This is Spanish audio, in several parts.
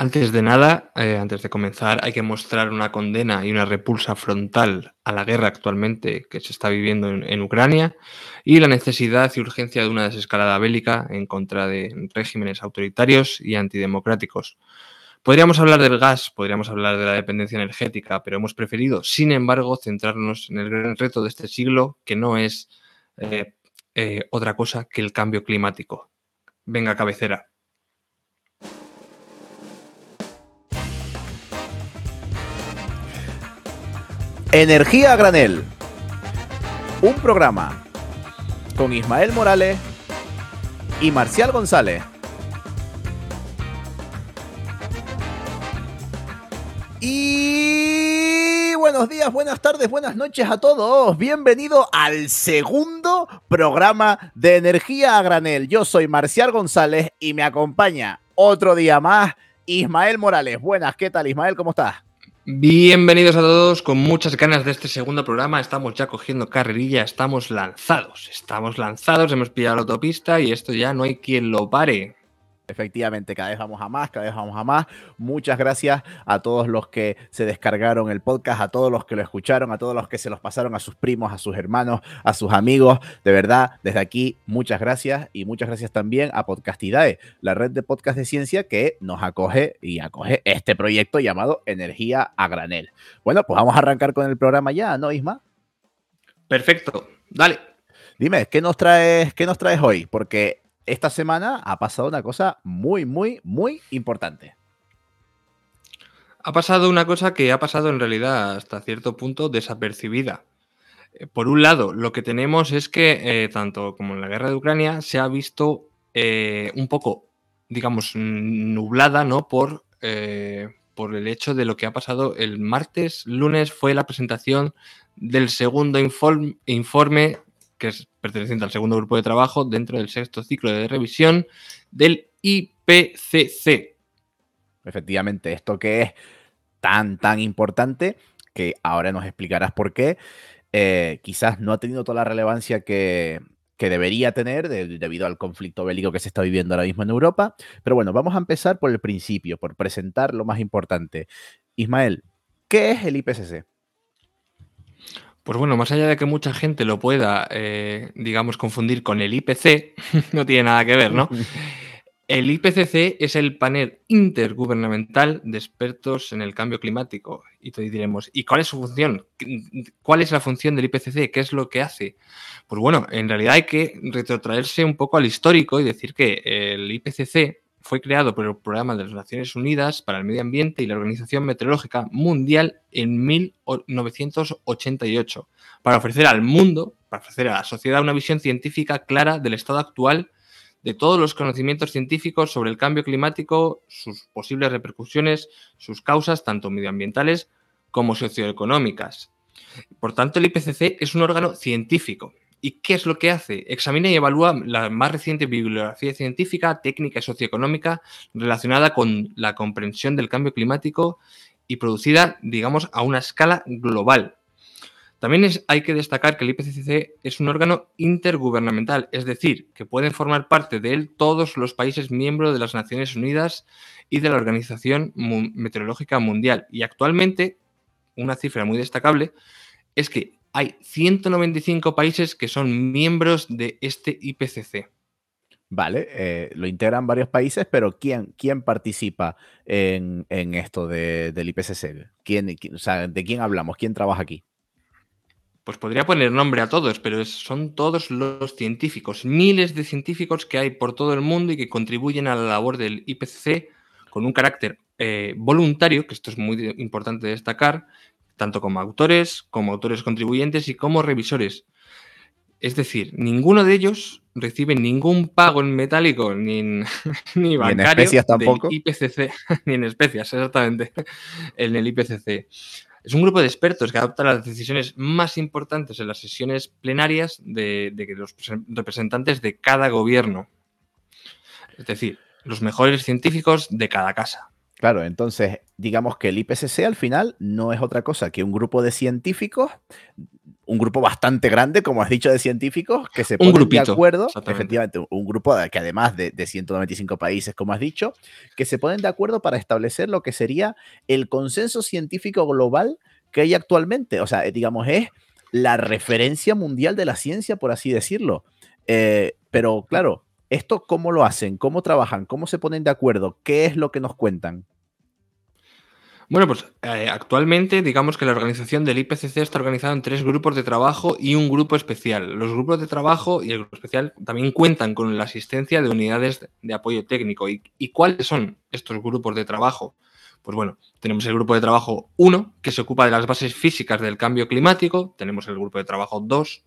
Antes de nada, eh, antes de comenzar, hay que mostrar una condena y una repulsa frontal a la guerra actualmente que se está viviendo en, Ucrania y la necesidad y urgencia de una desescalada bélica en contra de regímenes autoritarios y antidemocráticos. Podríamos hablar del gas, podríamos hablar de la dependencia energética, pero hemos preferido, sin embargo, centrarnos en el gran reto de este siglo, que no es eh, eh, otra cosa que el cambio climático. Venga, cabecera. Energía granel. Un programa con Ismael Morales y Marcial González. Y buenos días, buenas tardes, buenas noches a todos. Bienvenido al segundo programa de Energía a Granel. Yo soy Marcial González y me acompaña otro día más Ismael Morales. Buenas, ¿qué tal Ismael? ¿Cómo estás? Bienvenidos a todos, con muchas ganas de este segundo programa. Estamos ya cogiendo carrerilla, estamos lanzados, estamos lanzados, hemos pillado la autopista y esto ya no hay quien lo pare. Efectivamente, cada vez vamos a más, cada vez vamos a más. Muchas gracias a todos los que se descargaron el podcast, a todos los que lo escucharon, a todos los que se los pasaron a sus primos, a sus hermanos, a sus amigos. De verdad, desde aquí, muchas gracias y muchas gracias también a Podcastidae, la red de podcast de ciencia que nos acoge y acoge este proyecto llamado Energía a Granel. Bueno, pues vamos a arrancar con el programa ya, ¿no, Isma? Perfecto, dale. Dime, ¿qué nos traes, qué nos traes hoy? Porque esta semana ha pasado una cosa muy, muy, muy importante. Ha pasado una cosa que ha pasado en realidad hasta cierto punto desapercibida. Eh, por un lado, lo que tenemos es que eh, tanto como en la guerra de Ucrania se ha visto eh, un poco, digamos, nublada, ¿no? Por, por el hecho de lo que ha pasado el martes, lunes fue la presentación del segundo informe que es perteneciente al segundo grupo de trabajo dentro del sexto ciclo de revisión del IPCC. Efectivamente, esto que es tan, tan importante, que ahora nos explicarás por qué, eh, quizás no ha tenido toda la relevancia que, debería tener debido al conflicto bélico que se está viviendo ahora mismo en Europa. Pero bueno, vamos a empezar por el principio, por presentar lo más importante. Ismael, ¿qué es el IPCC? Pues bueno, más allá de que mucha gente lo pueda, eh, digamos, confundir con el IPC, no tiene nada que ver, ¿no? El IPCC es el panel intergubernamental de expertos en el cambio climático. Y te diremos, ¿y cuál es su función? ¿Cuál es la función del IPCC? ¿Qué es lo que hace? Pues bueno, en realidad hay que retrotraerse un poco al histórico y decir que el IPCC fue creado por el Programa de las Naciones Unidas para el Medio Ambiente y la Organización Meteorológica Mundial en 1988, para ofrecer al mundo, para ofrecer a la sociedad una visión científica clara del estado actual de todos los conocimientos científicos sobre el cambio climático, sus posibles repercusiones, sus causas, tanto medioambientales como socioeconómicas. Por tanto, el IPCC es un órgano científico ¿Y qué es lo que hace? Examina y evalúa la más reciente bibliografía científica, técnica y socioeconómica relacionada con la comprensión del cambio climático y producida, digamos, a una escala global. También hay que destacar que el IPCC es un órgano intergubernamental, es decir, que pueden formar parte de él todos los países miembros de las Naciones Unidas y de la Organización Meteorológica Mundial. Y actualmente, una cifra muy destacable es que hay 195 países que son miembros de este IPCC. Vale, eh, lo integran varios países, pero ¿quién, quién participa en, esto del IPCC? ¿Quién, ¿De quién hablamos? ¿Quién trabaja aquí? Pues podría poner nombre a todos, pero son todos los científicos, miles de científicos que hay por todo el mundo y que contribuyen a la labor del IPCC con un carácter eh, voluntario, que esto es muy importante destacar, tanto como autores, como autores contribuyentes y como revisores. Es decir, ninguno de ellos recibe ningún pago en metálico ni en, ni bancario en especias tampoco. IPCC, ni en especias, exactamente, en el IPCC. Es un grupo de expertos que adopta las decisiones más importantes en las sesiones plenarias de, de los representantes de cada gobierno. Es decir, los mejores científicos de cada casa. Claro, entonces digamos que el IPCC al final no es otra cosa que un grupo de científicos un grupo bastante grande, como has dicho, de científicos que se ponen de acuerdo, efectivamente, un grupo que además de, de 195 países, como has dicho, que se ponen de acuerdo para establecer lo que sería el consenso científico global que hay actualmente. O sea, eh, digamos, es la referencia mundial de la ciencia, por así decirlo. Eh, pero claro, ¿esto cómo lo hacen? ¿Cómo trabajan? ¿Cómo se ponen de acuerdo? ¿Qué es lo que nos cuentan? Bueno, pues eh, actualmente digamos que la organización del IPCC está organizada en tres grupos de trabajo y un grupo especial. Los grupos de trabajo y el grupo especial también cuentan con la asistencia de unidades de apoyo técnico. ¿Y, cuáles son estos grupos de trabajo? Pues bueno, tenemos el grupo de trabajo 1, que se ocupa de las bases físicas del cambio climático. Tenemos el grupo de trabajo 2,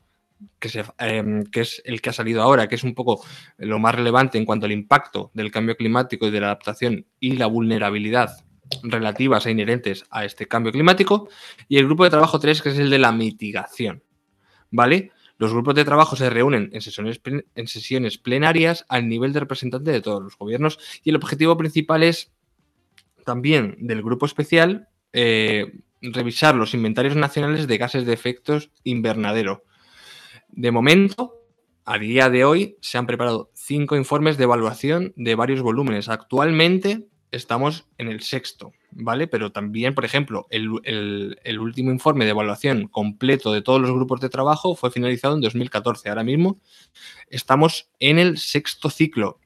que, em, que, es el que ha salido ahora, que es un poco lo más relevante en cuanto al impacto del cambio climático y de la adaptación y la vulnerabilidad relativas e inherentes a este cambio climático, y el grupo de trabajo 3, que es el de la mitigación. ¿Vale? Los grupos de trabajo se reúnen en sesiones, en sesiones plenarias al nivel de representante de todos los gobiernos y el objetivo principal es también del grupo especial eh, revisar los inventarios nacionales de gases de efectos invernadero. De momento, a día de hoy, se han preparado cinco informes de evaluación de varios volúmenes. Actualmente estamos en el sexto, ¿vale? Pero también, por ejemplo, el, último informe de evaluación completo de todos los grupos de trabajo fue finalizado en 2014. Ahora mismo estamos en el sexto ciclo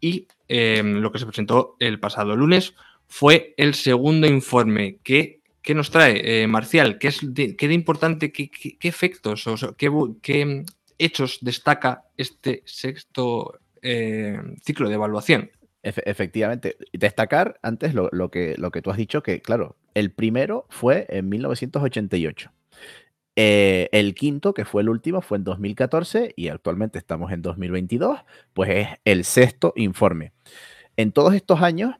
y em, lo que se presentó el pasado lunes fue el segundo informe que... ¿Qué nos trae, eh, Marcial? ¿Qué, es de, qué de importante, qué, efectos o qué, hechos destaca este sexto eh, ciclo de evaluación? efectivamente. Destacar antes lo, que, lo que tú has dicho, que claro, el primero fue en 1988. Eh, el quinto, que fue el último, fue en 2014 y actualmente estamos en 2022, pues es el sexto informe. En todos estos años,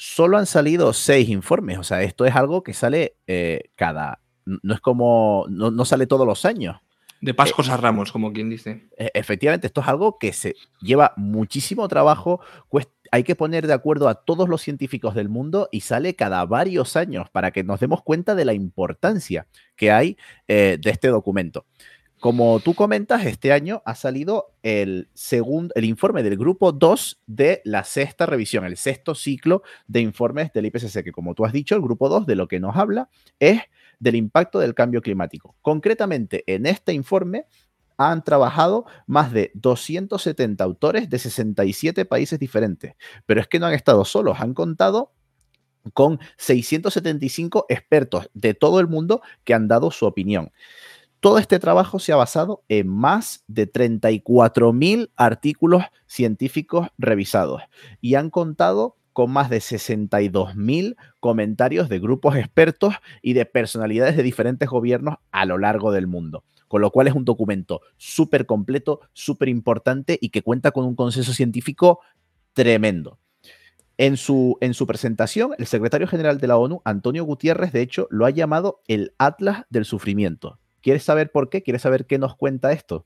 solo han salido seis informes, o sea, esto es algo que sale eh, cada, no es como, no sale todos los años. De Pascos a Ramos, como quien dice. E, efectivamente, esto es algo que se lleva muchísimo trabajo. Hay que poner de acuerdo a todos los científicos del mundo y sale cada varios años para que nos demos cuenta de la importancia que hay eh, de este documento. Como tú comentas, este año ha salido el, segundo, el informe del grupo 2 de la sexta revisión, el sexto ciclo de informes del IPCC, que como tú has dicho, el grupo 2 de lo que nos habla es del impacto del cambio climático. Concretamente, en este informe han trabajado más de 270 autores de 67 países diferentes, pero es que no han estado solos, han contado con 675 expertos de todo el mundo que han dado su opinión. Todo este trabajo se ha basado en más de 34.000 artículos científicos revisados y han contado con más de 62.000 comentarios de grupos expertos y de personalidades de diferentes gobiernos a lo largo del mundo. Con lo cual es un documento súper completo, súper importante y que cuenta con un consenso científico tremendo. En su, en su presentación, el secretario general de la ONU, Antonio Gutiérrez, de hecho, lo ha llamado el Atlas del Sufrimiento. ¿Quieres saber por qué? ¿Quieres saber qué nos cuenta esto?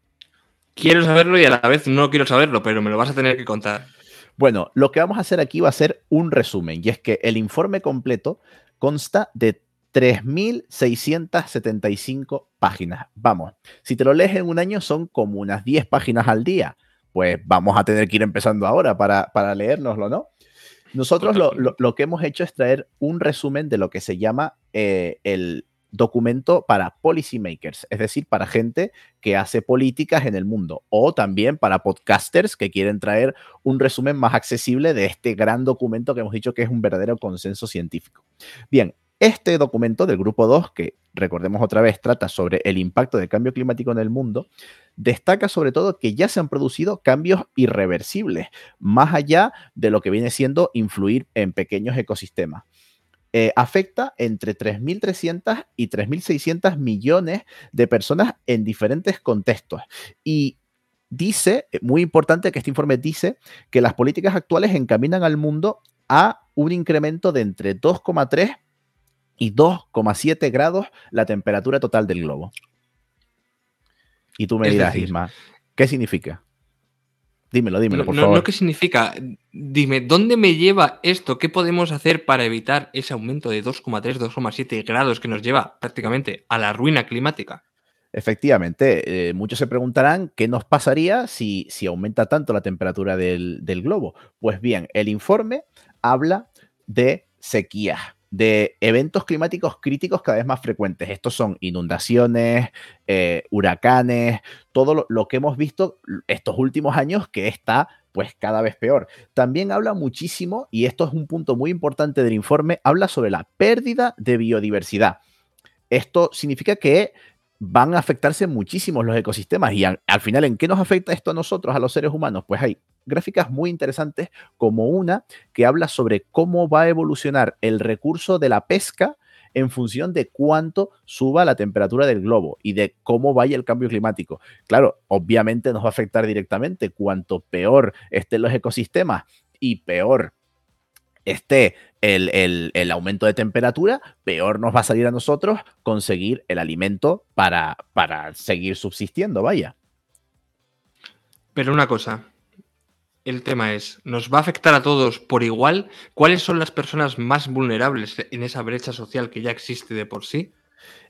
Quiero saberlo y a la vez no quiero saberlo, pero me lo vas a tener que contar. Bueno, lo que vamos a hacer aquí va a ser un resumen, y es que el informe completo consta de 3.675 páginas. Vamos, si te lo lees en un año son como unas 10 páginas al día. Pues vamos a tener que ir empezando ahora para, para leérnoslo, ¿no? Nosotros lo, que hemos hecho es traer un resumen de lo que se llama eh, el documento para policymakers, es decir, para gente que hace políticas en el mundo, o también para podcasters que quieren traer un resumen más accesible de este gran documento que hemos dicho que es un verdadero consenso científico. Bien, este documento del grupo 2, que recordemos otra vez, trata sobre el impacto del cambio climático en el mundo, destaca sobre todo que ya se han producido cambios irreversibles, más allá de lo que viene siendo influir en pequeños ecosistemas. Eh, afecta entre 3.300 y 3.600 millones de personas en diferentes contextos. Y dice, eh, muy importante que este informe dice, que las políticas actuales encaminan al mundo a un incremento de entre 2,3 y 2,7 grados la temperatura total del globo. Y tú me dirás, Isma, ¿qué significa? Dímelo, dímelo, por favor. No, ¿qué significa? Dime, ¿dónde me lleva esto? ¿Qué podemos hacer para evitar ese aumento de 2,3, 2,7 grados que nos lleva prácticamente a la ruina climática? Efectivamente, eh, muchos se preguntarán qué nos pasaría si, si aumenta tanto la temperatura del, globo. Pues bien, el informe habla de sequías, de eventos climáticos críticos cada vez más frecuentes. Estos son inundaciones, eh, huracanes, todo lo, que hemos visto estos últimos años que está pues cada vez peor. También habla muchísimo, y esto es un punto muy importante del informe, habla sobre la pérdida de biodiversidad. Esto significa que van a afectarse muchísimos los ecosistemas. Y al, final, ¿en qué nos afecta esto a nosotros, a los seres humanos? Pues hay gráficas muy interesantes, como una que habla sobre cómo va a evolucionar el recurso de la pesca en función de cuánto suba la temperatura del globo y de cómo vaya el cambio climático. Claro, obviamente nos va a afectar directamente. Cuanto peor estén los ecosistemas y peor esté el, aumento de temperatura, peor nos va a salir a nosotros conseguir el alimento para, para seguir subsistiendo, vaya. Pero una cosa, el tema es, ¿nos va a afectar a todos por igual? ¿Cuáles son las personas más vulnerables en esa brecha social que ya existe de por sí?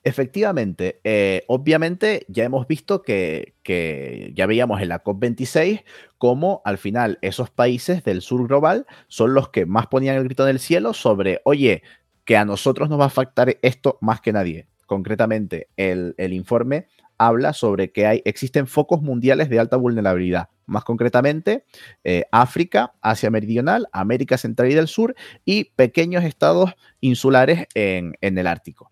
Efectivamente, eh, obviamente ya hemos visto que, ya veíamos en la COP26 cómo al final esos países del sur global son los que más ponían el grito en el cielo sobre, oye, que a nosotros nos va a afectar esto más que nadie. Concretamente, el, informe habla sobre que hay, existen focos mundiales de alta vulnerabilidad. Más concretamente, eh, África, Asia Meridional, América Central y del Sur y pequeños estados insulares en, en el Ártico.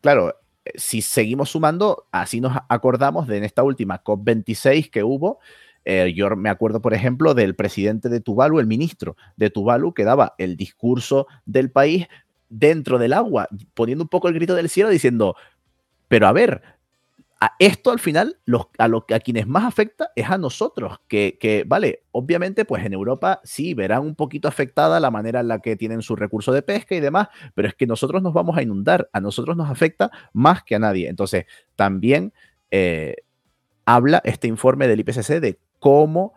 Claro, si seguimos sumando, así nos acordamos de en esta última COP26 que hubo, eh, yo me acuerdo, por ejemplo, del presidente de Tuvalu, el ministro de Tuvalu, que daba el discurso del país dentro del agua, poniendo un poco el grito del cielo, diciendo, pero a ver, a esto al final a, lo, a quienes más afecta es a nosotros, que, vale, obviamente pues en Europa sí verán un poquito afectada la manera en la que tienen su recurso de pesca y demás, pero es que nosotros nos vamos a inundar, a nosotros nos afecta más que a nadie. Entonces, también eh, habla este informe del IPCC de cómo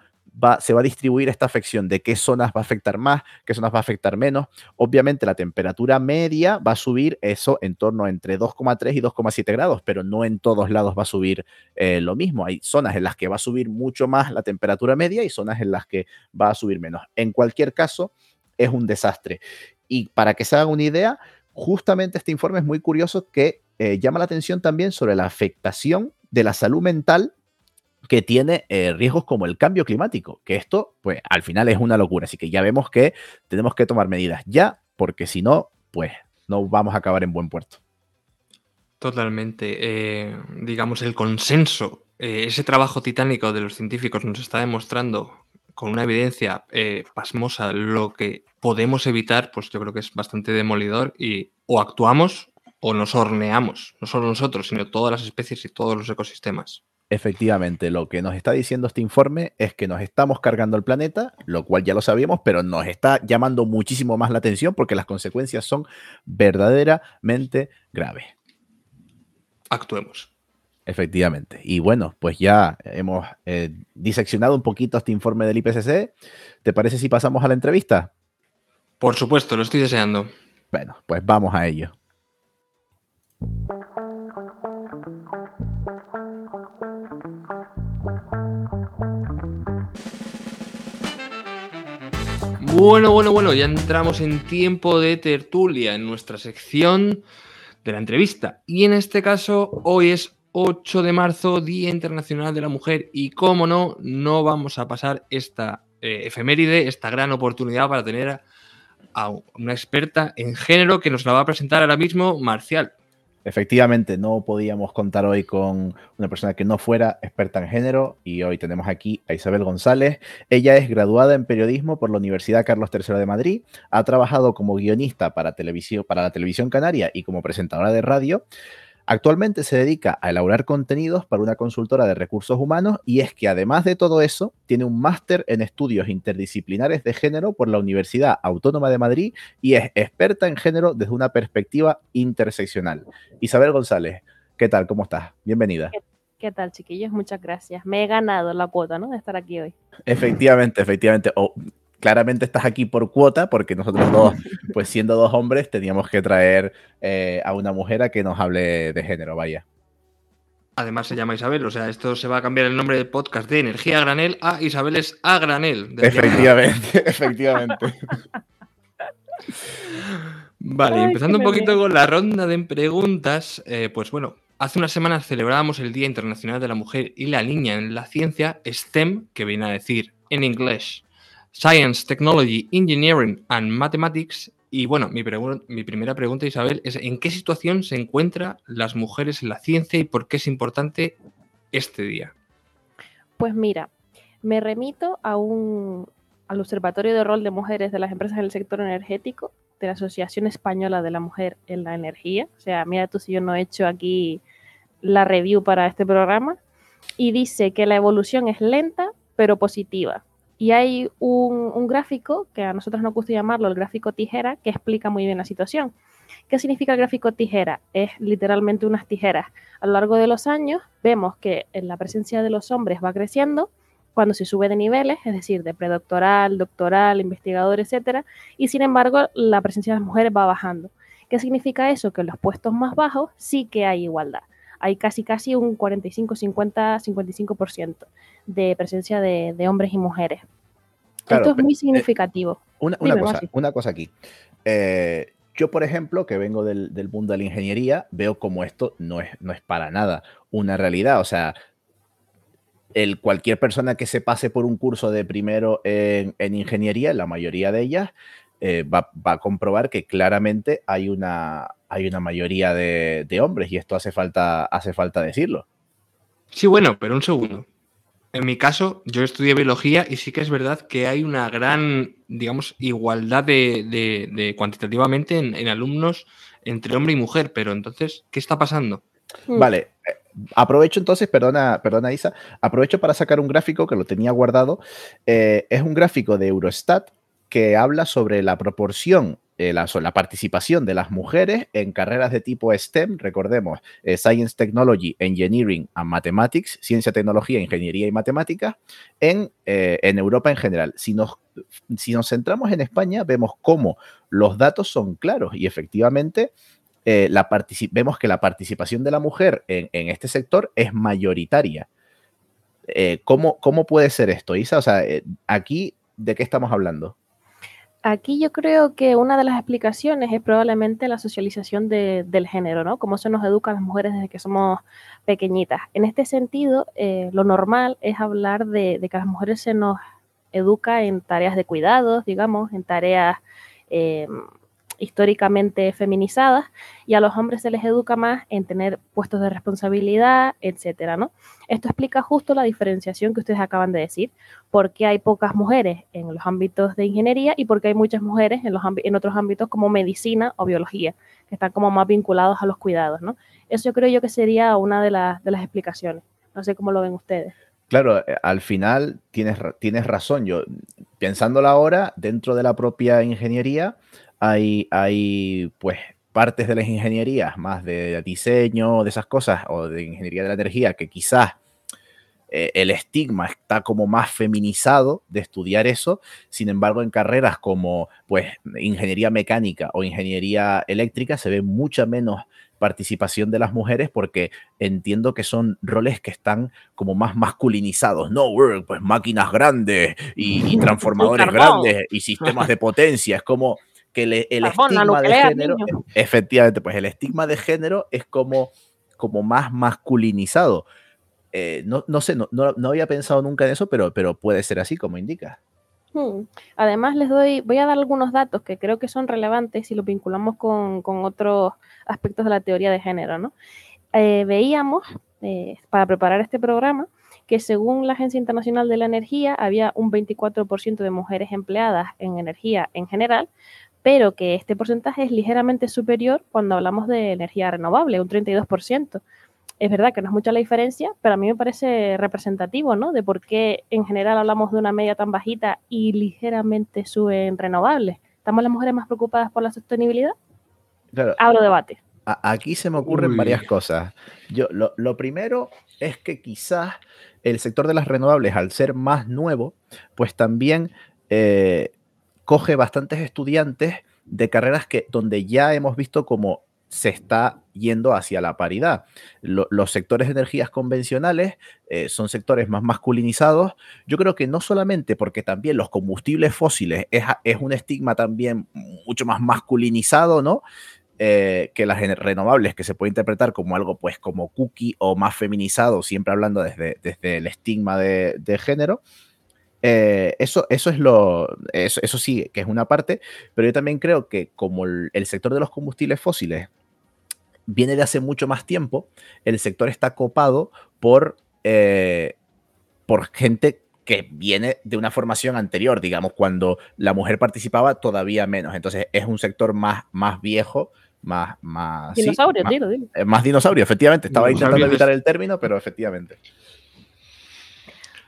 se va a distribuir esta afección, de qué zonas va a afectar más, qué zonas va a afectar menos. Obviamente la temperatura media va a subir eso en torno entre 2,3 y 2,7 grados, pero no en todos lados va a subir eh, lo mismo. Hay zonas en las que va a subir mucho más la temperatura media y zonas en las que va a subir menos. En cualquier caso, es un desastre. Y para que se hagan una idea, justamente este informe es muy curioso que eh, llama la atención también sobre la afectación de la salud mental que tiene eh, riesgos como el cambio climático, que esto, pues al final es una locura. Así que ya vemos que tenemos que tomar medidas ya, porque si no, pues no vamos a acabar en buen puerto. Totalmente. Eh, digamos, el consenso, eh, ese trabajo titánico de los científicos nos está demostrando con una evidencia pasmosa lo que podemos evitar, pues yo creo que es bastante demolidor y o actuamos o nos horneamos, no solo nosotros, sino todas las especies y todos los ecosistemas. Efectivamente, lo que nos está diciendo este informe es que nos estamos cargando el planeta, lo cual ya lo sabíamos, pero nos está llamando muchísimo más la atención porque las consecuencias son verdaderamente graves. Actuemos. Efectivamente. Y bueno, pues ya hemos eh, diseccionado un poquito este informe del IPCC. ¿Te parece si pasamos a la entrevista? Por supuesto, lo estoy deseando. Bueno, pues vamos a ello. Bueno, bueno, bueno, ya entramos en tiempo de tertulia en nuestra sección de la entrevista. Y en este caso, hoy es 8 de marzo, Día Internacional de la Mujer. Y cómo no, no vamos a pasar esta eh, efeméride, esta gran oportunidad para tener a una experta en género que nos la va a presentar ahora mismo, Marcial. Efectivamente, no podíamos contar hoy con una persona que no fuera experta en género y hoy tenemos aquí a Isabel González. Ella es graduada en periodismo por la Universidad Carlos III de Madrid, ha trabajado como guionista para, televisión, para la televisión canaria y como presentadora de radio. Actualmente se dedica a elaborar contenidos para una consultora de recursos humanos y es que además de todo eso, tiene un máster en estudios interdisciplinares de género por la Universidad Autónoma de Madrid y es experta en género desde una perspectiva interseccional. Isabel González, ¿qué tal? ¿Cómo estás? Bienvenida. ¿Qué, tal, chiquillos? Muchas gracias. Me he ganado la cuota, ¿no? De estar aquí hoy. Efectivamente, efectivamente claramente estás aquí por cuota, porque nosotros dos, pues siendo dos hombres, teníamos que traer eh, a una mujer a que nos hable de género, vaya. Además se llama Isabel, o sea, esto se va a cambiar el nombre del podcast de Energía a Granel a Isabel es a Granel. Efectivamente, efectivamente. Vale, empezando un poquito con la ronda de preguntas, eh, pues bueno, hace unas semanas celebrábamos el Día Internacional de la Mujer y la Niña en la Ciencia, STEM, que viene a decir en inglés Science, Technology, Engineering and Mathematics. Y bueno, mi, mi primera pregunta, Isabel, es ¿en qué situación se encuentran las mujeres en la ciencia y por qué es importante este día? Pues mira, me remito a un, al Observatorio de Rol de Mujeres de las Empresas en el Sector Energético de la Asociación Española de la Mujer en la Energía. O sea, mira tú si yo no he hecho aquí la review para este programa. Y dice que la evolución es lenta, pero positiva. Y hay un, gráfico, que a nosotros nos gusta llamarlo el gráfico tijera, que explica muy bien la situación. ¿Qué significa el gráfico tijera? Es literalmente unas tijeras. A lo largo de los años vemos que la presencia de los hombres va creciendo, cuando se sube de niveles, es decir, de predoctoral, doctoral, investigador, etcétera, y sin embargo la presencia de las mujeres va bajando. ¿Qué significa eso? Que en los puestos más bajos sí que hay igualdad. Hay casi casi un 45, 50, 55% de presencia de, hombres y mujeres. Esto es muy eh, significativo. una, cosa, aquí. Eh, yo, por ejemplo, que vengo del, mundo de la ingeniería, veo como esto no es, no es para nada una realidad. O sea, el, cualquier persona que se pase por un curso de primero en, ingeniería, la mayoría de ellas, eh, va, a comprobar que claramente hay una, hay una mayoría de, hombres y esto hace falta, hace falta decirlo. Sí, bueno, pero un segundo. En mi caso, yo estudié biología y sí que es verdad que hay una gran, digamos, igualdad de, cuantitativamente en, en, alumnos entre hombre y mujer, pero entonces, ¿qué está pasando? Vale, Aprovecho entonces, perdona, perdona Isa, aprovecho para sacar un gráfico que lo tenía guardado. Eh, es un gráfico de Eurostat que habla sobre la proporción, eh, la, participación de las mujeres en carreras de tipo STEM, recordemos, eh, Science, Technology, Engineering and Mathematics, Ciencia, Tecnología, Ingeniería y Matemáticas, en, en Europa en general. Si nos, centramos en España, vemos cómo los datos son claros y efectivamente eh, la vemos que la participación de la mujer en, este sector es mayoritaria. Eh, ¿cómo, puede ser esto, Isa? O sea, eh, aquí, ¿de qué estamos hablando? Aquí yo creo que una de las explicaciones es probablemente la socialización del género, ¿no? Cómo se nos educa a las mujeres desde que somos pequeñitas. En este sentido, lo normal es hablar de, de, que a las mujeres se nos educa en tareas de cuidados, digamos, en tareas históricamente feminizadas y a los hombres se les educa más en tener puestos de responsabilidad, etcétera, ¿no? Esto explica justo la diferenciación que ustedes acaban de decir, porque hay pocas mujeres en los ámbitos de ingeniería y porque hay muchas mujeres en, los en otros ámbitos como medicina o biología, que están como más vinculados a los cuidados, ¿no? Eso yo creo yo que sería una de, de las explicaciones. No sé cómo lo ven ustedes. Claro, eh, al final tienes, tienes razón. Yo, pensándolo ahora, dentro de la propia ingeniería, hay, hay pues partes de las ingenierías, más de diseño, de esas cosas, o de ingeniería de la energía, que quizás eh, el estigma está como más feminizado de estudiar eso, sin embargo en carreras como pues ingeniería mecánica o ingeniería eléctrica se ve mucha menos participación de las mujeres porque entiendo que son roles que están como más masculinizados, no, pues máquinas grandes y transformadores grandes y sistemas de potencia, es como que el, estigma de género, efectivamente, pues el estigma de género es como, como más masculinizado. Eh, no, no, sé, no, no, había pensado nunca en eso, pero, pero puede ser así como indica. Hmm. Además, les doy, voy a dar algunos datos que creo que son relevantes si los vinculamos con, con otros aspectos de la teoría de género, ¿no? Eh, veíamos, eh, para preparar este programa, que según la Agencia Internacional de la Energía había un 24% de mujeres empleadas en energía en general, pero que este porcentaje es ligeramente superior cuando hablamos de energía renovable, un 32%. Es verdad que no es mucha la diferencia, pero a mí me parece representativo, ¿no? De por qué en general hablamos de una media tan bajita y ligeramente sube en renovables. ¿Estamos las mujeres más preocupadas por la sostenibilidad? Claro. Abro debate. Aquí se me ocurren varias cosas. Yo, lo, primero es que quizás el sector de las renovables, al ser más nuevo, pues también eh, coge bastantes estudiantes de carreras que, donde ya hemos visto como se está yendo hacia la paridad. los sectores de energías convencionales eh, son sectores más masculinizados. Yo creo que no solamente porque también los combustibles fósiles es, es un estigma también mucho más masculinizado, ¿no? Eh, que las renovables, que se puede interpretar como algo pues como cookie o más feminizado, siempre hablando desde, desde el estigma de, género. Eh, eso, eso es lo, eso, sí, que es una parte, pero yo también creo que como el, sector de los combustibles fósiles viene de hace mucho más tiempo, el sector está copado por, eh, por gente que viene de una formación anterior, digamos, cuando la mujer participaba todavía menos. Entonces es un sector más, más viejo más, más, dinosaurio, más, eh, más, dinosaurio, efectivamente. Estaba intentando evitar el término, pero efectivamente.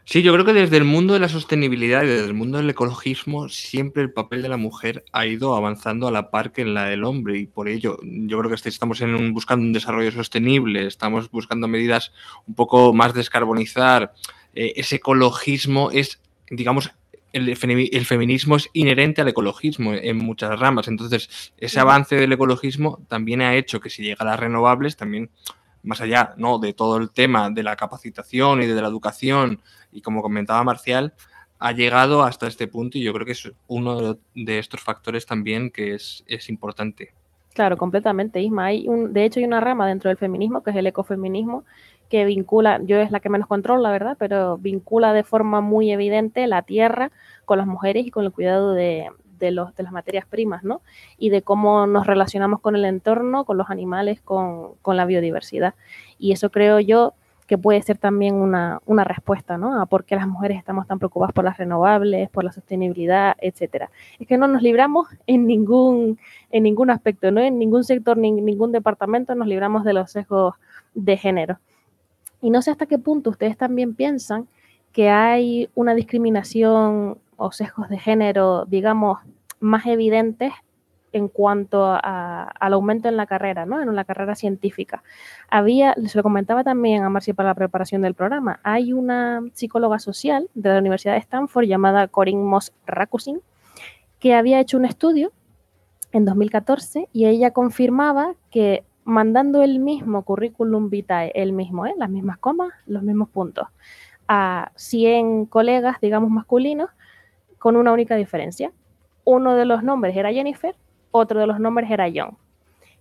Sí, yo creo que desde el mundo de la sostenibilidad y desde el mundo del ecologismo siempre el papel de la mujer ha ido avanzando a la par que en la del hombre y por ello yo creo que estamos en un, buscando un desarrollo sostenible, estamos buscando medidas un poco más descarbonizar. Eh, ese ecologismo es, digamos, el, feminismo es inherente al ecologismo en muchas ramas. Entonces, ese avance del ecologismo también ha hecho que si llega a las renovables, también más allá ¿no? de todo el tema de la capacitación y de la educación, y como comentaba Marcial, ha llegado hasta este punto y yo creo que es uno de estos factores también que es, es importante. Claro, completamente, Isma. Hay un, de hecho, hay una rama dentro del feminismo que es el ecofeminismo, que vincula, yo es la que menos controlo, la verdad, pero vincula de forma muy evidente la tierra con las mujeres y con el cuidado de, los, de las materias primas, ¿no? Y de cómo nos relacionamos con el entorno, con los animales, con, la biodiversidad. Y eso creo yo que puede ser también una, una, respuesta, ¿no? A por qué las mujeres estamos tan preocupadas por las renovables, por la sostenibilidad, etcétera. Es que no nos libramos en ningún, en ningún aspecto, ¿no? En ningún sector, ni en ningún departamento nos libramos de los sesgos de género. Y no sé hasta qué punto ustedes también piensan que hay una discriminación o sesgos de género, digamos, más evidentes en cuanto al aumento en la carrera, ¿no? En la carrera científica. Había, les lo comentaba también a Marcia para la preparación del programa, hay una psicóloga social de la Universidad de Stanford llamada Corinne Moss Rakusin, que había hecho un estudio en 2014 y ella confirmaba que mandando el mismo currículum vitae, el mismo, ¿eh? las mismas comas, los mismos puntos, a 100 colegas, digamos, masculinos, con una única diferencia. Uno de los nombres era Jennifer, otro de los nombres era John.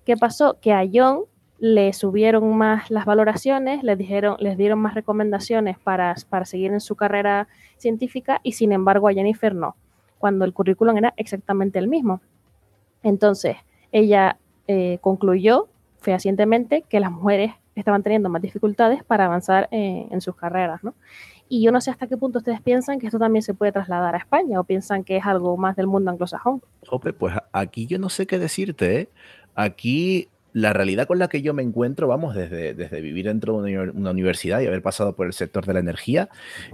¿Qué pasó? Que a John le subieron más las valoraciones, les, dijeron, les dieron más recomendaciones para, para seguir en su carrera científica y sin embargo a Jennifer no, cuando el currículum era exactamente el mismo. Entonces, ella eh, concluyó fehacientemente que las mujeres estaban teniendo más dificultades para avanzar eh, en sus carreras, ¿no? Y yo no sé hasta qué punto ustedes piensan que esto también se puede trasladar a España o piensan que es algo más del mundo anglosajón. Ope, pues aquí yo no sé qué decirte. ¿eh? Aquí la realidad con la que yo me encuentro, vamos, desde, desde vivir dentro de una universidad y haber pasado por el sector de la energía,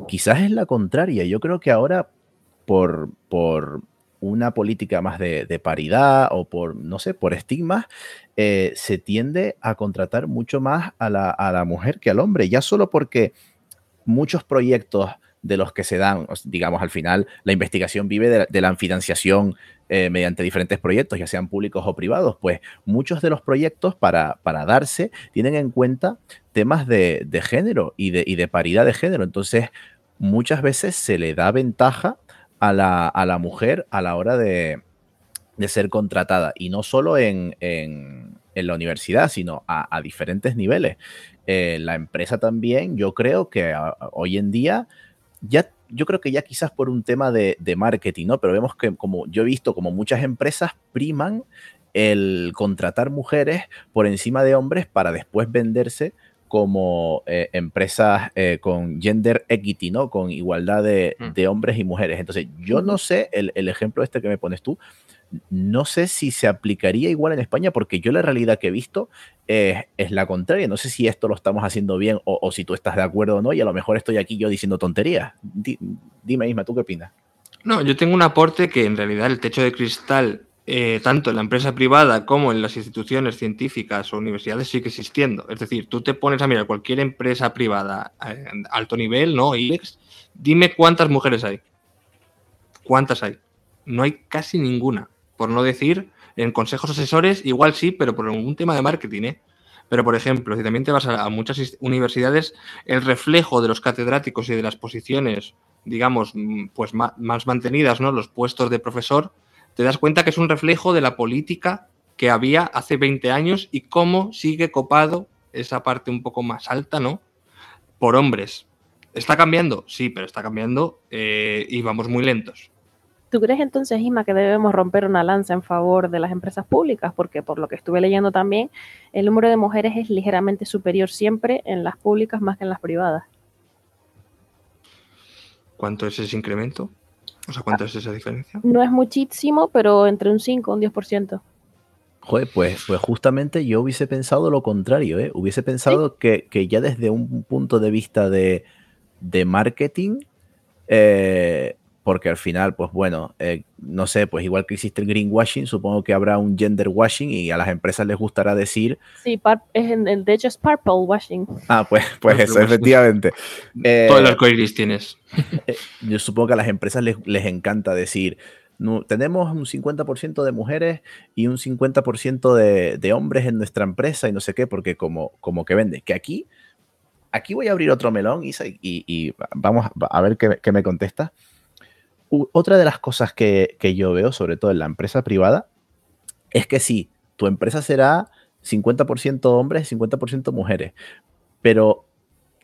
quizás es la contraria. Yo creo que ahora, por, por una política más de, paridad o por, no sé, por estigmas, eh, se tiende a contratar mucho más a la, mujer que al hombre, ya solo porque muchos proyectos de los que se dan, digamos, al final la investigación vive de, la financiación eh, mediante diferentes proyectos, ya sean públicos o privados, pues muchos de los proyectos para, para darse tienen en cuenta temas de, género y de, y de paridad de género. Entonces, muchas veces se le da ventaja a la, mujer a la hora de, ser contratada. Y no solo en, la universidad, sino a, diferentes niveles. Eh, la empresa también, yo creo que hoy en día, ya, yo creo que ya quizás por un tema de, de, marketing, ¿no? Pero vemos que como yo he visto como muchas empresas priman el contratar mujeres por encima de hombres para después venderse como eh, empresas eh, con gender equity, ¿no? Con igualdad de, mm. hombres y mujeres. Entonces, yo no sé, el, ejemplo este que me pones tú, no sé si se aplicaría igual en España, porque yo la realidad que he visto es la contraria. No sé si esto lo estamos haciendo bien o, si tú estás de acuerdo o no, y a lo mejor estoy aquí yo diciendo tonterías. dime, Isma, ¿tú qué opinas? No, yo tengo un aporte que en realidad el techo de cristal eh, tanto en la empresa privada como en las instituciones científicas o universidades sigue existiendo. Es decir, tú te pones a mirar cualquier empresa privada eh, alto nivel, ¿no? IBEX, dime cuántas mujeres hay. ¿Cuántas hay? No hay casi ninguna. Por no decir En consejos asesores, igual sí, pero por un tema de marketing, ¿eh? Pero, por ejemplo, si también te vas a, muchas universidades, el reflejo de los catedráticos y de las posiciones, digamos, pues más, mantenidas, ¿no? Los puestos de profesor, te das cuenta que es un reflejo de la política que había hace 20 años y cómo sigue copado esa parte un poco más alta, ¿no? Por hombres. ¿Está cambiando? Sí, pero está cambiando eh, y vamos muy lentos. ¿Tú crees entonces, Isma, que debemos romper una lanza en favor de las empresas públicas? Porque por lo que estuve leyendo también, el número de mujeres es ligeramente superior siempre en las públicas más que en las privadas. ¿Cuánto es ese incremento? O sea, ¿cuánto es esa diferencia? No es muchísimo, pero entre un 5 y un 10%. Joder, pues, pues justamente yo hubiese pensado lo contrario, ¿eh? Hubiese pensado que, ya desde un punto de vista de, de marketing, eh, porque al final, pues bueno, eh, no sé, pues igual que existe el greenwashing, supongo que habrá un gender washing y a las empresas les gustará decir... Sí, es, de hecho es purple washing. Ah, pues, pues eso, efectivamente. Eh, Todo el arcoiris tienes. Eh, yo supongo que a las empresas les, encanta decir, no, tenemos un 50% de mujeres y un 50% de, de, hombres en nuestra empresa y no sé qué, porque como, como que vende. Que aquí, aquí voy a abrir otro melón, Isa, y, y, vamos a ver qué, qué me contesta otra de las cosas que, yo veo, sobre todo en la empresa privada, es que sí, tu empresa será 50% hombres, 50% mujeres, pero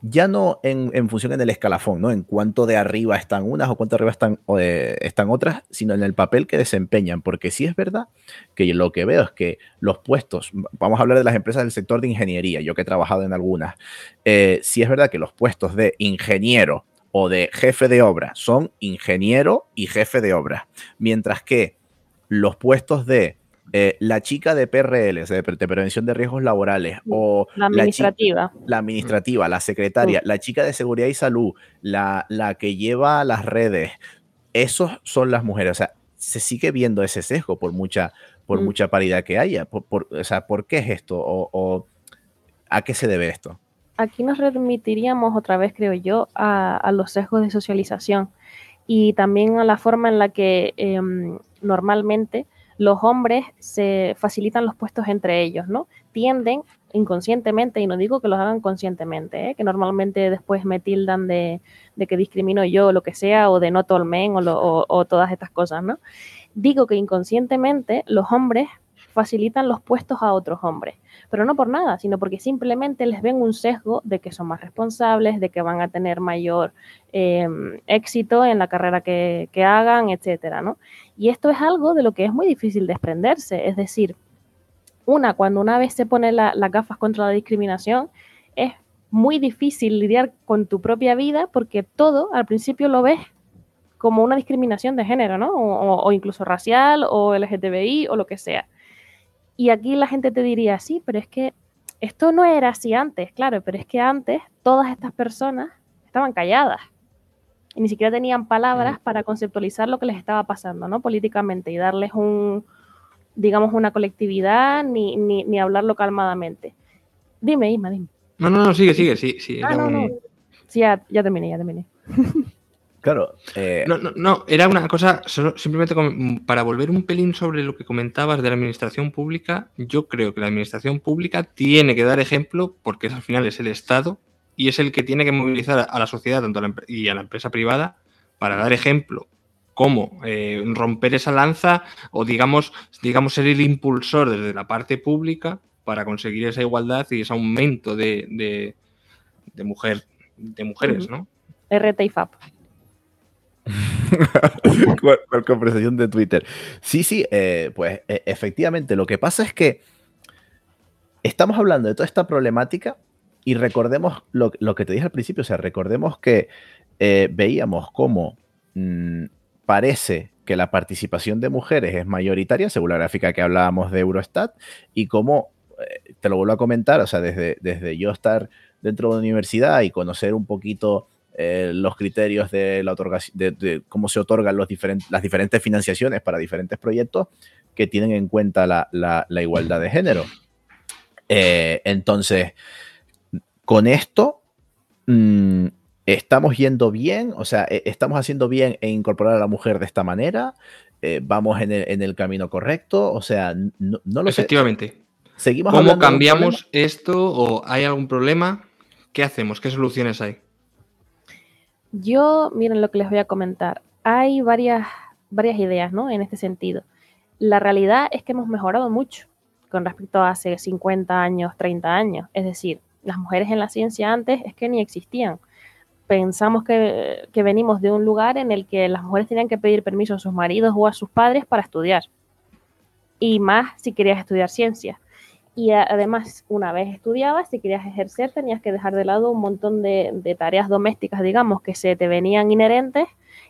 ya no en, función en el escalafón, ¿no? En cuánto de arriba están unas o cuánto arriba están, están otras, sino en el papel que desempeñan, porque sí es verdad que lo que veo es que los puestos, vamos a hablar de las empresas del sector de ingeniería, yo que he trabajado en algunas, eh, sí es verdad que los puestos de ingeniero o de jefe de obra, son ingeniero y jefe de obra. Mientras que los puestos de eh, la chica de PRL, de, prevención de riesgos laborales, o la administrativa, la, administrativa, la secretaria, la chica de seguridad y salud, la, la que lleva las redes, esos son las mujeres. O sea, se sigue viendo ese sesgo por mucha, por mm. mucha paridad que haya. Por, o sea, ¿por qué es esto? o a qué se debe esto? Aquí nos remitiríamos otra vez, creo yo, a, los sesgos de socialización y también a la forma en la que em, normalmente los hombres se facilitan los puestos entre ellos, ¿no? Tienden inconscientemente, y no digo que los hagan conscientemente, ¿eh? que normalmente después me tildan de, que discrimino yo o lo que sea, o de no tolmen o, o todas estas cosas, ¿no? Digo que inconscientemente los hombres facilitan los puestos a otros hombres pero no por nada, sino porque simplemente les ven un sesgo de que son más responsables, de que van a tener mayor em, éxito en la carrera que, hagan, etcétera, ¿no? Y esto es algo de lo que es muy difícil desprenderse, es decir, una, cuando una vez se pone las gafas contra la discriminación, es muy difícil lidiar con tu propia vida porque todo al principio lo ves como una discriminación de género, ¿no? o, incluso racial o LGTBI o lo que sea. Y aquí la gente te diría, sí, pero es que esto no era así antes, claro, pero es que antes todas estas personas estaban calladas y ni siquiera tenían palabras para conceptualizar lo que les estaba pasando, ¿no? Políticamente y darles un, digamos, una colectividad ni, ni, hablarlo calmadamente. Dime, Isma, dime. No, no, no, sigue, sigue, sí, sí. Ah, no, no. Sí, ya, ya terminé, ya terminé. Claro. Eh, no, no, no, era una cosa, simplemente para volver un pelín sobre lo que comentabas de la administración pública, yo creo que la administración pública tiene que dar ejemplo porque al final es el Estado y es el que tiene que movilizar a la sociedad tanto y a la empresa privada para dar ejemplo cómo eh, romper esa lanza o digamos, digamos ser el impulsor desde la parte pública para conseguir esa igualdad y ese aumento de, de, mujer, de mujeres, ¿no? RT y FAP. con, conversación de Twitter. Sí, sí, eh, pues e, efectivamente, lo que pasa es que estamos hablando de toda esta problemática y recordemos lo, que te dije al principio, o sea, recordemos que eh, veíamos cómo mm, parece que la participación de mujeres es mayoritaria, según la gráfica que hablábamos de Eurostat, y cómo, eh, te lo vuelvo a comentar, o sea, desde, desde yo estar dentro de la universidad y conocer un poquito eh, los criterios de, la de, cómo se otorgan los las diferentes financiaciones para diferentes proyectos que tienen en cuenta la, igualdad de género. Eh, entonces, con esto, mm, estamos yendo bien, o sea, e, estamos haciendo bien en incorporar a la mujer de esta manera. eh, vamos en el, camino correcto, o sea, no, lo Efectivamente. Seguimos ¿Cómo cambiamos esto o hay algún problema? ¿Qué hacemos? ¿Qué soluciones hay? Yo, miren lo que les voy a comentar. Hay varias, varias ideas, ¿no? En este sentido. La realidad es que hemos mejorado mucho con respecto a hace 50 años, 30 años. Es decir, las mujeres en la ciencia antes es que ni existían. Pensamos que, que venimos de un lugar en el que las mujeres tenían que pedir permiso a sus maridos o a sus padres para estudiar. Y más si querías estudiar ciencia. Y además, una vez estudiabas, si querías ejercer, tenías que dejar de lado un montón de, tareas domésticas, digamos, que se te venían inherentes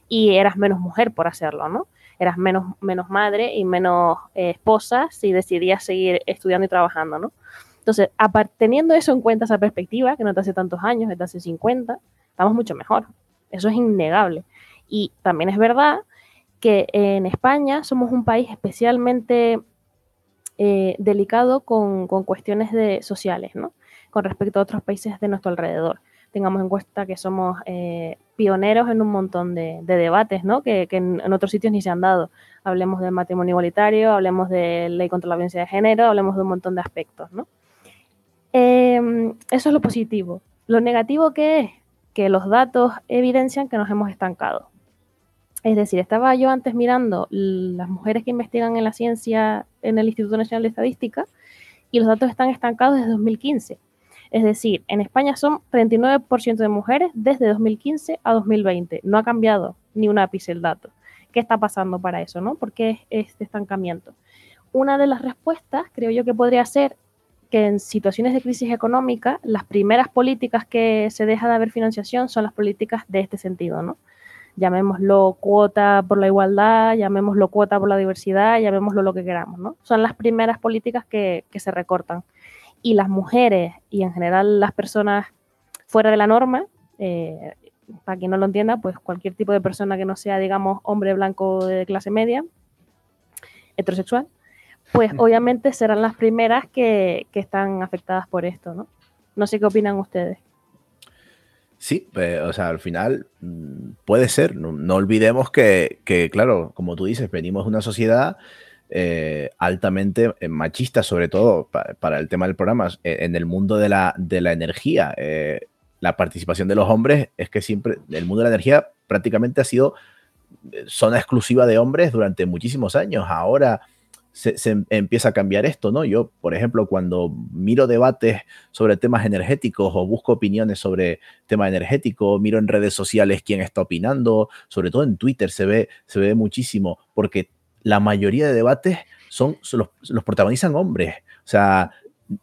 y eras menos mujer por hacerlo, ¿no? Eras menos, menos madre y menos eh, esposa si decidías seguir estudiando y trabajando, ¿no? Entonces, teniendo eso en cuenta, esa perspectiva, que no te hace tantos años, te hace 50, estamos mucho mejor. Eso es innegable. Y también es verdad que en España somos un país especialmente eh, delicado con, cuestiones de, sociales, ¿no? Con respecto a otros países de nuestro alrededor. Tengamos en cuenta que somos eh, pioneros en un montón de, debates, ¿no? Que, en, otros sitios ni se han dado. Hablemos del matrimonio igualitario, hablemos de ley contra la violencia de género, hablemos de un montón de aspectos, ¿no? Em, eso es lo positivo. Lo negativo que es que los datos evidencian que nos hemos estancado. Es decir, estaba yo antes mirando las mujeres que investigan en la ciencia en el Instituto Nacional de Estadística y los datos están estancados desde 2015. Es decir, en España son 39% de mujeres desde 2015 a 2020. No ha cambiado ni un ápice el dato. ¿Qué está pasando para eso? ¿no? ¿Por qué este estancamiento? Una de las respuestas creo yo que podría ser que en situaciones de crisis económica las primeras políticas que se deja de haber financiación son las políticas de este sentido, ¿no? Llamémoslo cuota por la igualdad, llamémoslo cuota por la diversidad, llamémoslo lo que queramos, ¿no? Son las primeras políticas que, se recortan. Y las mujeres y en general las personas fuera de la norma, eh, para quien no lo entienda, pues cualquier tipo de persona que no sea, digamos, hombre blanco de clase media, heterosexual, pues obviamente serán las primeras que, que están afectadas por esto, ¿no? No sé qué opinan ustedes. Sí, o sea, al final mm, puede ser. No, olvidemos que, claro, como tú dices, venimos de una sociedad eh, altamente eh, machista, sobre todo para el tema del programa, eh, en el mundo de la, de la energía. la participación de los hombres es que siempre, el mundo de la energía prácticamente ha sido zona exclusiva de hombres durante muchísimos años. Ahora se, empieza a cambiar esto, ¿no? Yo, por ejemplo, cuando miro debates sobre temas energéticos o busco opiniones sobre tema energético, miro en redes sociales quién está opinando, sobre todo en Twitter se ve, se ve muchísimo, porque la mayoría de debates son, los, los protagonizan hombres. O sea,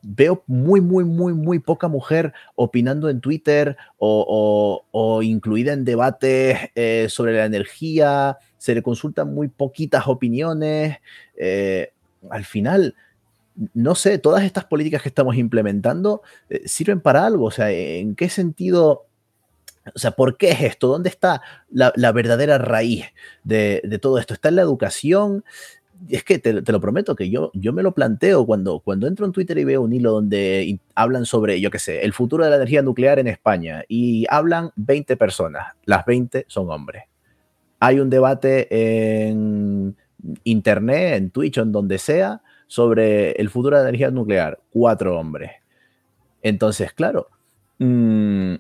veo muy, muy, muy, muy poca mujer opinando en Twitter o, incluida en debates eh, sobre la energía, se le consultan muy poquitas opiniones. Eh, al final, no sé, todas estas políticas que estamos implementando eh, sirven para algo. O sea, ¿en qué sentido? O sea, ¿por qué es esto? ¿Dónde está la, verdadera raíz de, todo esto? ¿Está en la educación? es que te, lo prometo que yo, yo me lo planteo cuando, cuando entro en Twitter y veo un hilo donde hablan sobre, yo qué sé, el futuro de la energía nuclear en España y hablan 20 personas, las 20 son hombres. Hay un debate en internet, en Twitch o en donde sea, sobre el futuro de la energía nuclear, cuatro hombres. Entonces, claro, mmm,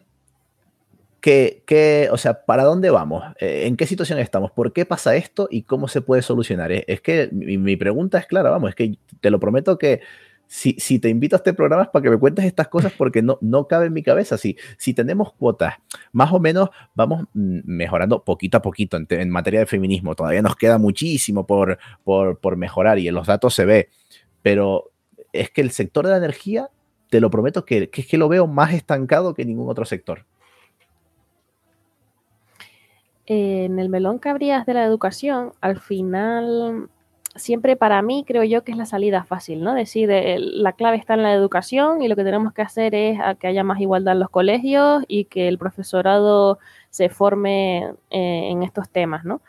¿Qué, o sea, ¿para dónde vamos? Eh, ¿En qué situación estamos? ¿Por qué pasa esto y cómo se puede solucionar? Es, que mi, pregunta es clara, vamos, es que te lo prometo que si, si, te invito a este programa es para que me cuentes estas cosas porque no, no cabe en mi cabeza. Si, si tenemos cuotas, más o menos vamos mm, mejorando poquito a poquito en, materia de feminismo. Todavía nos queda muchísimo por, por, por mejorar y en los datos se ve, pero es que el sector de la energía, te lo prometo que, que es que lo veo más estancado que ningún otro sector en el melón que abrías de la educación, al final, siempre para mí creo yo que es la salida fácil, ¿no? Decir, la clave está en la educación y lo que tenemos que hacer es que haya más igualdad en los colegios y que el profesorado se forme eh, en estos temas, ¿no?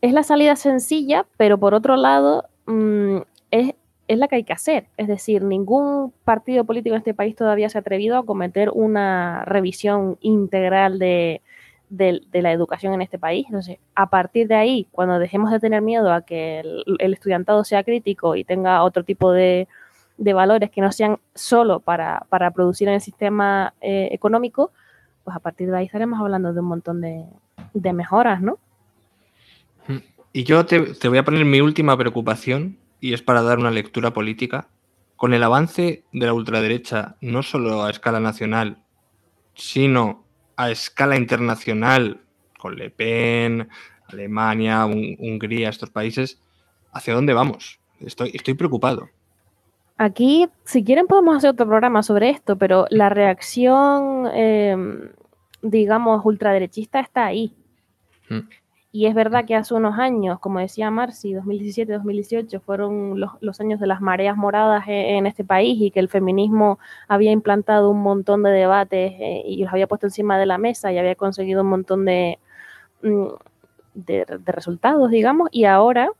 Es la salida sencilla, pero por otro lado, mm, es, es la que hay que hacer. Es decir, ningún partido político en este país todavía se ha atrevido a cometer una revisión integral de, de, la educación en este país. Entonces, a partir de ahí, cuando dejemos de tener miedo a que el, estudiantado sea crítico y tenga otro tipo de, valores que no sean solo para, producir en el sistema eh, económico, pues a partir de ahí estaremos hablando de un montón de, mejoras, ¿no? Y yo te, te voy a poner mi última preocupación, y es para dar una lectura política. Con el avance de la ultraderecha, no solo a escala nacional, sino a escala internacional, con Le Pen, Alemania, Hungría, estos países, ¿hacia dónde vamos? Estoy, estoy preocupado. Aquí, si quieren, podemos hacer otro programa sobre esto, pero la reacción, em, digamos, ultraderechista está ahí. Y es verdad que hace unos años, como decía Marci, 2017-2018 fueron los, años de las mareas moradas e, en, este país y que el feminismo había implantado un montón de debates eh, y los había puesto encima de la mesa y había conseguido un montón de, mm, de, resultados, digamos, y ahora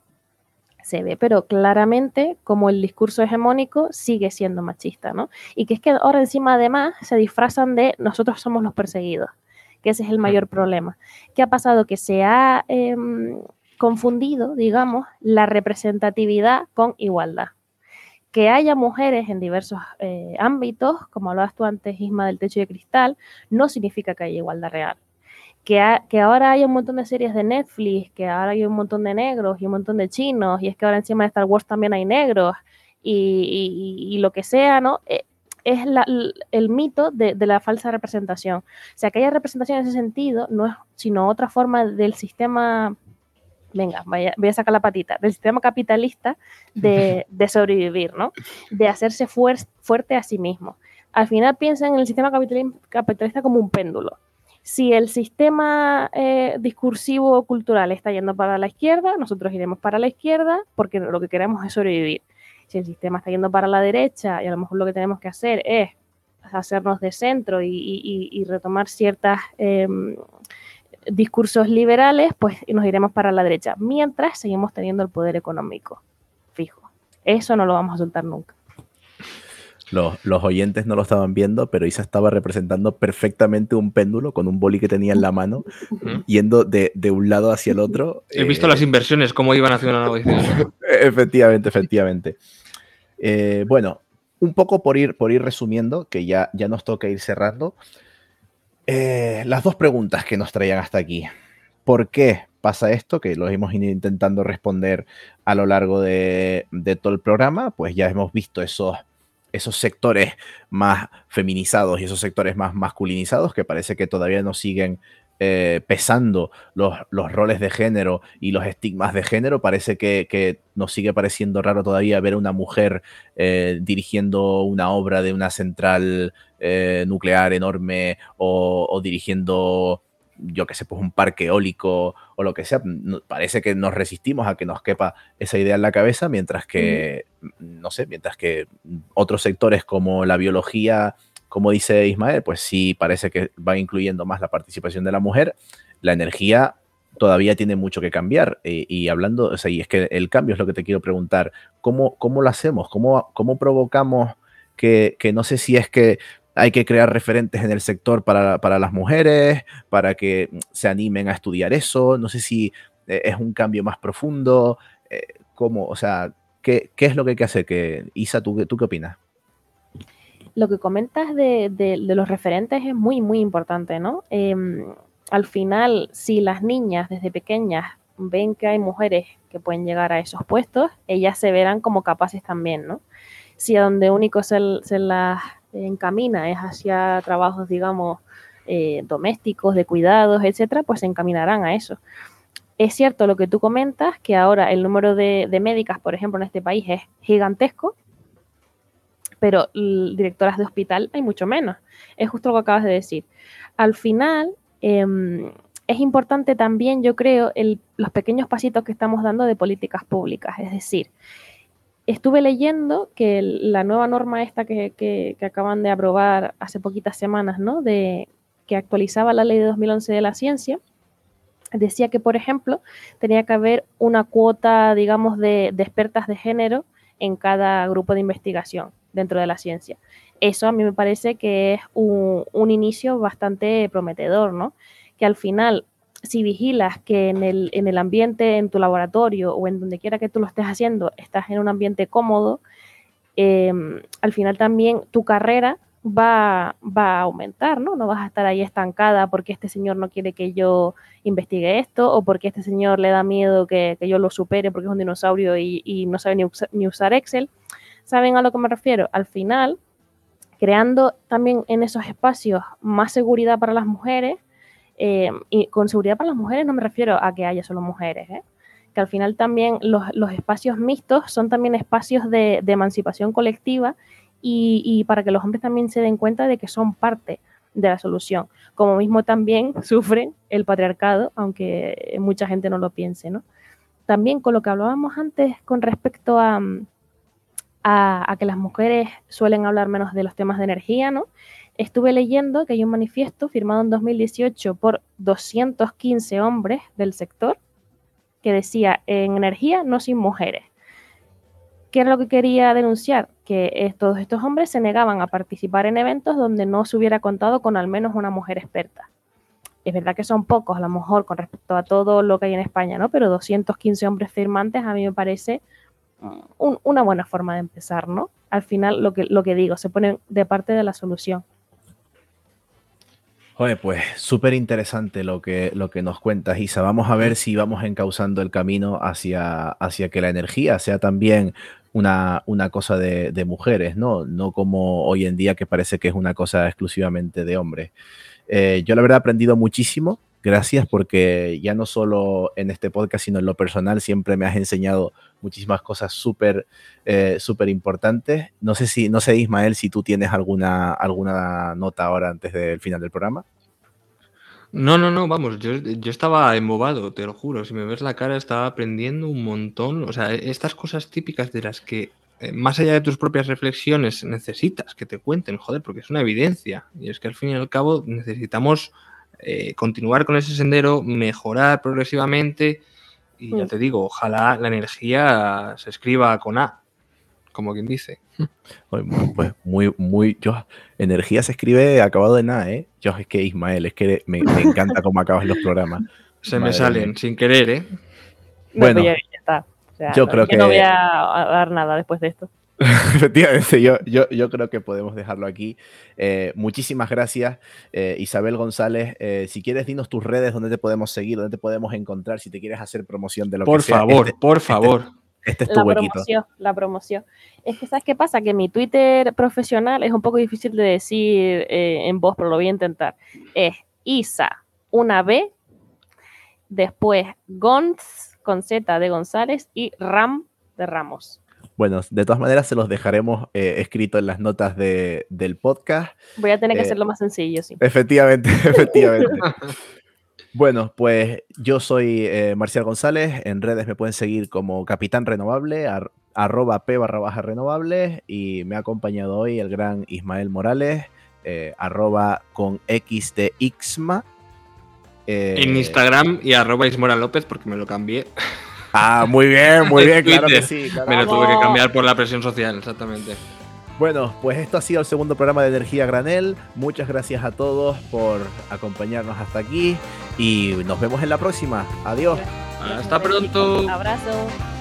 se ve, pero claramente como el discurso hegemónico sigue siendo machista, ¿no? Y que es que ahora encima además se disfrazan de nosotros somos los perseguidos que ese es el mayor problema. ¿Qué ha pasado? Que se ha em, confundido, digamos, la representatividad con igualdad. Que haya mujeres en diversos eh, ámbitos, como hablabas tú antes, Isma, del techo de cristal, no significa que haya igualdad real. Que, que, ahora hay un montón de series de Netflix, que ahora hay un montón de negros y un montón de chinos, y es que ahora encima de Star Wars también hay negros, y, y lo que sea, ¿no? Eh, es el mito de, la falsa representación. O sea, que haya representación en ese sentido no es sino otra forma del sistema, venga, vaya, voy a sacar la patita, del sistema capitalista de, sobrevivir, ¿no? De hacerse fuerte a sí mismo. Al final piensan en el sistema capitalista como un péndulo. Si el sistema eh, discursivo cultural está yendo para la izquierda, nosotros iremos para la izquierda porque lo que queremos es sobrevivir si el sistema está yendo para la derecha y a lo mejor lo que tenemos que hacer es hacernos de centro y, retomar ciertos em, discursos liberales, pues nos iremos para la derecha, mientras seguimos teniendo el poder económico fijo. Eso no lo vamos a soltar nunca. Los, oyentes no lo estaban viendo, pero Isa estaba representando perfectamente un péndulo con un boli que tenía en la mano, yendo de, un lado hacia el otro. He visto las inversiones, cómo iban haciendo la negociación. efectivamente, efectivamente. Eh, bueno, un poco por ir, por ir resumiendo, que ya, ya nos toca ir cerrando. Eh, las dos preguntas que nos traían hasta aquí. ¿Por qué pasa esto? Que lo hemos ido intentando responder a lo largo de, de todo el programa. Pues ya hemos visto esos esos sectores más feminizados y esos sectores más masculinizados que parece que todavía no siguen eh, pesando los, roles de género y los estigmas de género. Parece que, nos sigue pareciendo raro todavía ver a una mujer eh, dirigiendo una obra de una central eh, nuclear enorme o dirigiendo yo que sé, pues un parque eólico o lo que sea, parece que nos resistimos a que nos quepa esa idea en la cabeza, mientras que, no sé, mientras que otros sectores como la biología, como dice Ismael, pues sí parece que van incluyendo más la participación de la mujer, la energía todavía tiene mucho que cambiar. Y, hablando, o sea, y es que el cambio es lo que te quiero preguntar, ¿cómo, cómo lo hacemos? ¿Cómo, cómo provocamos que, que no sé si es que hay que crear referentes en el sector para, las mujeres, para que se animen a estudiar eso. No sé si eh, es un cambio más profundo. Eh, ¿Cómo? O sea, ¿qué, es lo que hay que hacer? Que, Isa, ¿tú, ¿tú qué opinas? Lo que comentas de, los referentes es muy, muy importante, ¿no? Em, al final, si las niñas desde pequeñas ven que hay mujeres que pueden llegar a esos puestos, ellas se verán como capaces también, ¿no? Si a donde único se, las encamina es hacia trabajos, digamos, eh, domésticos, de cuidados, etcétera, pues se encaminarán a eso. Es cierto lo que tú comentas, que ahora el número de, médicas, por ejemplo, en este país es gigantesco, pero directoras de hospital hay mucho menos. Es justo lo que acabas de decir. Al final, em, es importante también, yo creo, los pequeños pasitos que estamos dando de políticas públicas. Es decir, estuve leyendo que la nueva norma esta que, acaban de aprobar hace poquitas semanas, ¿no? De, que actualizaba la ley de 2011 de la ciencia, decía que, por ejemplo, tenía que haber una cuota, digamos, de, expertas de género en cada grupo de investigación dentro de la ciencia. Eso a mí me parece que es un, inicio bastante prometedor, ¿no? que al final, si vigilas que en el, en el ambiente, en tu laboratorio o en donde quiera que tú lo estés haciendo, estás en un ambiente cómodo, em, al final también tu carrera va, va a aumentar, ¿no? No vas a estar ahí estancada porque este señor no quiere que yo investigue esto o porque este señor le da miedo que, que yo lo supere porque es un dinosaurio y, y no sabe ni, ni, usar Excel. ¿Saben a lo que me refiero? Al final, creando también en esos espacios más seguridad para las mujeres, eh, y con seguridad para las mujeres no me refiero a que haya solo mujeres, ¿eh? que al final también los, los, espacios mixtos son también espacios de, de emancipación colectiva y, y, para que los hombres también se den cuenta de que son parte de la solución. Como mismo también sufren el patriarcado, aunque mucha gente no lo piense, ¿no? También con lo que hablábamos antes con respecto a, a, que las mujeres suelen hablar menos de los temas de energía, ¿no? Estuve leyendo que hay un manifiesto firmado en 2018 por 215 hombres del sector que decía en energía no sin mujeres. ¿Qué era lo que quería denunciar? Que todos estos hombres se negaban a participar en eventos donde no se hubiera contado con al menos una mujer experta. Es verdad que son pocos, a lo mejor, con respecto a todo lo que hay en España, ¿no? Pero 215 hombres firmantes a mí me parece un, una buena forma de empezar, ¿no? Al final, lo que, lo que digo, se ponen de parte de la solución. Oye, pues súper interesante lo que, lo que nos cuentas, Isa. Vamos a ver si vamos encauzando el camino hacia, hacia que la energía sea también una, una cosa de, de, mujeres, ¿no? No como hoy en día que parece que es una cosa exclusivamente de hombres. Eh, yo la verdad he aprendido muchísimo. Gracias porque ya no solo en este podcast, sino en lo personal siempre me has enseñado muchísimas cosas súper eh, súper importantes. No sé si, no sé Ismael, si tú tienes alguna, alguna nota ahora antes del final del programa. No, no, no, vamos, yo, yo estaba embobado, te lo juro. Si me ves la cara, estaba aprendiendo un montón. O sea, estas cosas típicas de las que, eh, más allá de tus propias reflexiones, necesitas que te cuenten, joder, porque es una evidencia. Y es que al fin y al cabo necesitamos eh, continuar con ese sendero, mejorar progresivamente. Y ya te digo, ojalá la energía se escriba con A, como quien dice. Pues muy, muy, yo, energía se escribe acabado de nada, ¿eh? Yo, es que Ismael, es que me, me encanta cómo acabas los programas. Se Madre me salen mía. sin querer, ¿eh? Bueno, no, ya está. O sea, yo creo yo que... no voy a dar nada después de esto. Efectivamente, yo, yo, yo, creo que podemos dejarlo aquí. Eh, muchísimas gracias, eh, Isabel González. Eh, si quieres, dinos tus redes, dónde te podemos seguir, dónde te podemos encontrar, si te quieres hacer promoción de lo por que sea. Favor, este, por favor, Este, este es tu la huequito. promoción, la promoción. Es que, ¿sabes qué pasa? Que mi Twitter profesional es un poco difícil de decir en voz, pero lo voy a intentar. Es Isa, una B, después Gonz, con Z de González, y Ram de Ramos. Bueno, de todas maneras se los dejaremos eh, escrito en las notas de, del podcast. Voy a tener que Eh, hacerlo más sencillo, sí. Efectivamente, efectivamente. bueno, pues yo soy eh, Marcial González. En redes me pueden seguir como Capitán Renovable, ar, arroba P barra baja renovable. Y me ha acompañado hoy el gran Ismael Morales, eh, arroba con X de Ixma. Eh, en Instagram y arroba Ismora López porque me lo cambié. Ah, muy bien, muy bien, claro que sí. Me lo tuve que cambiar por la presión social, exactamente. Bueno, pues esto ha sido el segundo programa de Energía Granel. Muchas gracias a todos por acompañarnos hasta aquí y nos vemos en la próxima. Adiós. Hasta pronto. Abrazo.